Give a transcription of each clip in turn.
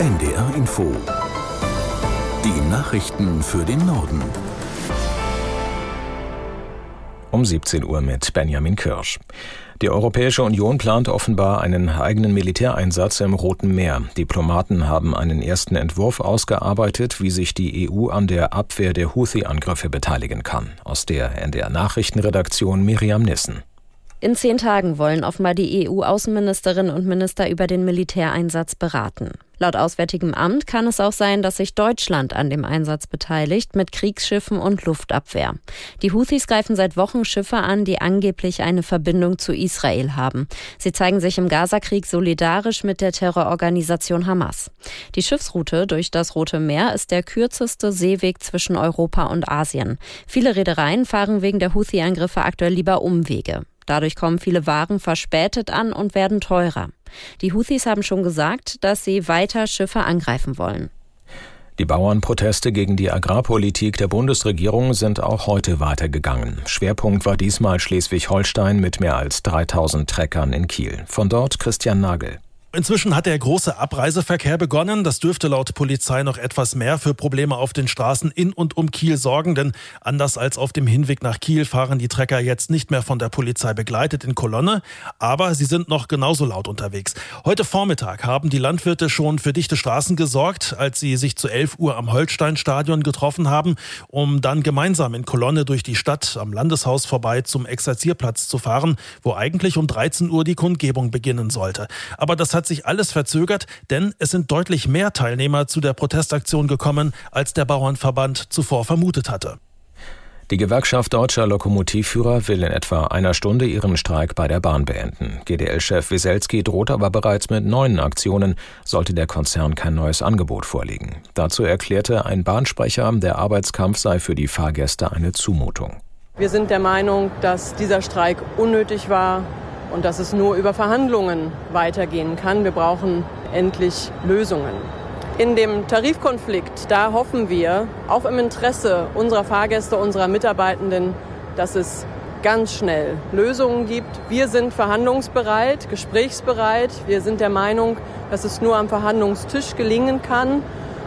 NDR Info. Die Nachrichten für den Norden. Um 17 Uhr mit Benjamin Kirsch. Die Europäische Union plant offenbar einen eigenen Militäreinsatz im Roten Meer. Diplomaten haben einen ersten Entwurf ausgearbeitet, wie sich die EU an der Abwehr der Houthi-Angriffe beteiligen kann. Aus der NDR Nachrichtenredaktion Miriam Nissen. In zehn Tagen wollen offenbar die EU-Außenministerinnen und Minister über den Militäreinsatz beraten. Laut Auswärtigem Amt kann es auch sein, dass sich Deutschland an dem Einsatz beteiligt mit Kriegsschiffen und Luftabwehr. Die Houthis greifen seit Wochen Schiffe an, die angeblich eine Verbindung zu Israel haben. Sie zeigen sich im Gazakrieg solidarisch mit der Terrororganisation Hamas. Die Schiffsroute durch das Rote Meer ist der kürzeste Seeweg zwischen Europa und Asien. Viele Reedereien fahren wegen der Houthi-Angriffe aktuell lieber Umwege. Dadurch kommen viele Waren verspätet an und werden teurer. Die Houthis haben schon gesagt, dass sie weiter Schiffe angreifen wollen. Die Bauernproteste gegen die Agrarpolitik der Bundesregierung sind auch heute weitergegangen. Schwerpunkt war diesmal Schleswig-Holstein mit mehr als 3000 Treckern in Kiel. Von dort Christian Nagel. Inzwischen hat der große Abreiseverkehr begonnen. Das dürfte laut Polizei noch etwas mehr für Probleme auf den Straßen in und um Kiel sorgen, denn anders als auf dem Hinweg nach Kiel fahren die Trecker jetzt nicht mehr von der Polizei begleitet in Kolonne, aber sie sind noch genauso laut unterwegs. Heute Vormittag haben die Landwirte schon für dichte Straßen gesorgt, als sie sich zu 11 Uhr am Holsteinstadion getroffen haben, um dann gemeinsam in Kolonne durch die Stadt am Landeshaus vorbei zum Exerzierplatz zu fahren, wo eigentlich um 13 Uhr die Kundgebung beginnen sollte. Aber das hat hat sich alles verzögert, denn es sind deutlich mehr Teilnehmer zu der Protestaktion gekommen, als der Bauernverband zuvor vermutet hatte. Die Gewerkschaft deutscher Lokomotivführer will in etwa einer Stunde ihren Streik bei der Bahn beenden. GDL-Chef Wieselski droht aber bereits mit neuen Aktionen, sollte der Konzern kein neues Angebot vorlegen. Dazu erklärte ein Bahnsprecher, der Arbeitskampf sei für die Fahrgäste eine Zumutung. Wir sind der Meinung, dass dieser Streik unnötig war und dass es nur über Verhandlungen weitergehen kann. Wir brauchen endlich Lösungen. In dem Tarifkonflikt, da hoffen wir, auch im Interesse unserer Fahrgäste, unserer Mitarbeitenden, dass es ganz schnell Lösungen gibt. Wir sind verhandlungsbereit, gesprächsbereit. Wir sind der Meinung, dass es nur am Verhandlungstisch gelingen kann.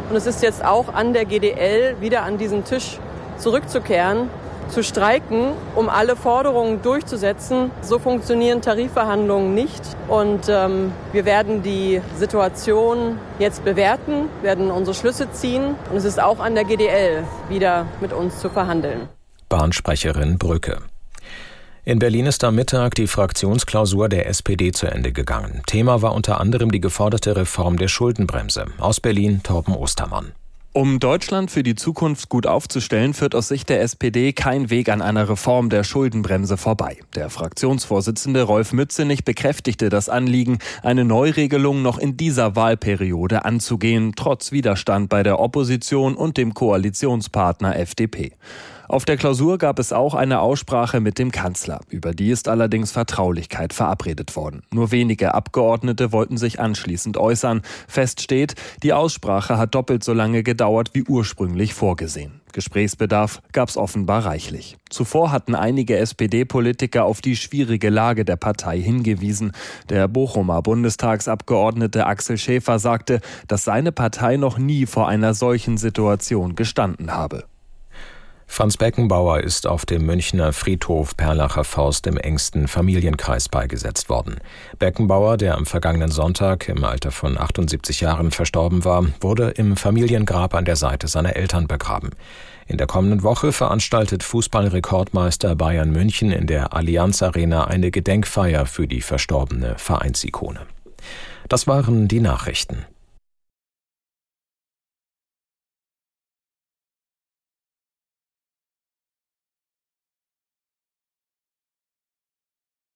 Und es ist jetzt auch an der GDL, wieder an diesen Tisch zurückzukehren zu streiken, um alle Forderungen durchzusetzen. So funktionieren Tarifverhandlungen nicht. Und ähm, wir werden die Situation jetzt bewerten, werden unsere Schlüsse ziehen. Und es ist auch an der GDL, wieder mit uns zu verhandeln. Bahnsprecherin Brücke. In Berlin ist am Mittag die Fraktionsklausur der SPD zu Ende gegangen. Thema war unter anderem die geforderte Reform der Schuldenbremse. Aus Berlin Torben Ostermann. Um Deutschland für die Zukunft gut aufzustellen, führt aus Sicht der SPD kein Weg an einer Reform der Schuldenbremse vorbei. Der Fraktionsvorsitzende Rolf Mützenich bekräftigte das Anliegen, eine Neuregelung noch in dieser Wahlperiode anzugehen, trotz Widerstand bei der Opposition und dem Koalitionspartner FDP. Auf der Klausur gab es auch eine Aussprache mit dem Kanzler. Über die ist allerdings Vertraulichkeit verabredet worden. Nur wenige Abgeordnete wollten sich anschließend äußern. Fest steht, die Aussprache hat doppelt so lange gedauert wie ursprünglich vorgesehen. Gesprächsbedarf gab es offenbar reichlich. Zuvor hatten einige SPD-Politiker auf die schwierige Lage der Partei hingewiesen. Der Bochumer Bundestagsabgeordnete Axel Schäfer sagte, dass seine Partei noch nie vor einer solchen Situation gestanden habe. Franz Beckenbauer ist auf dem Münchner Friedhof Perlacher Faust im engsten Familienkreis beigesetzt worden. Beckenbauer, der am vergangenen Sonntag im Alter von 78 Jahren verstorben war, wurde im Familiengrab an der Seite seiner Eltern begraben. In der kommenden Woche veranstaltet Fußballrekordmeister Bayern München in der Allianz Arena eine Gedenkfeier für die verstorbene Vereinsikone. Das waren die Nachrichten.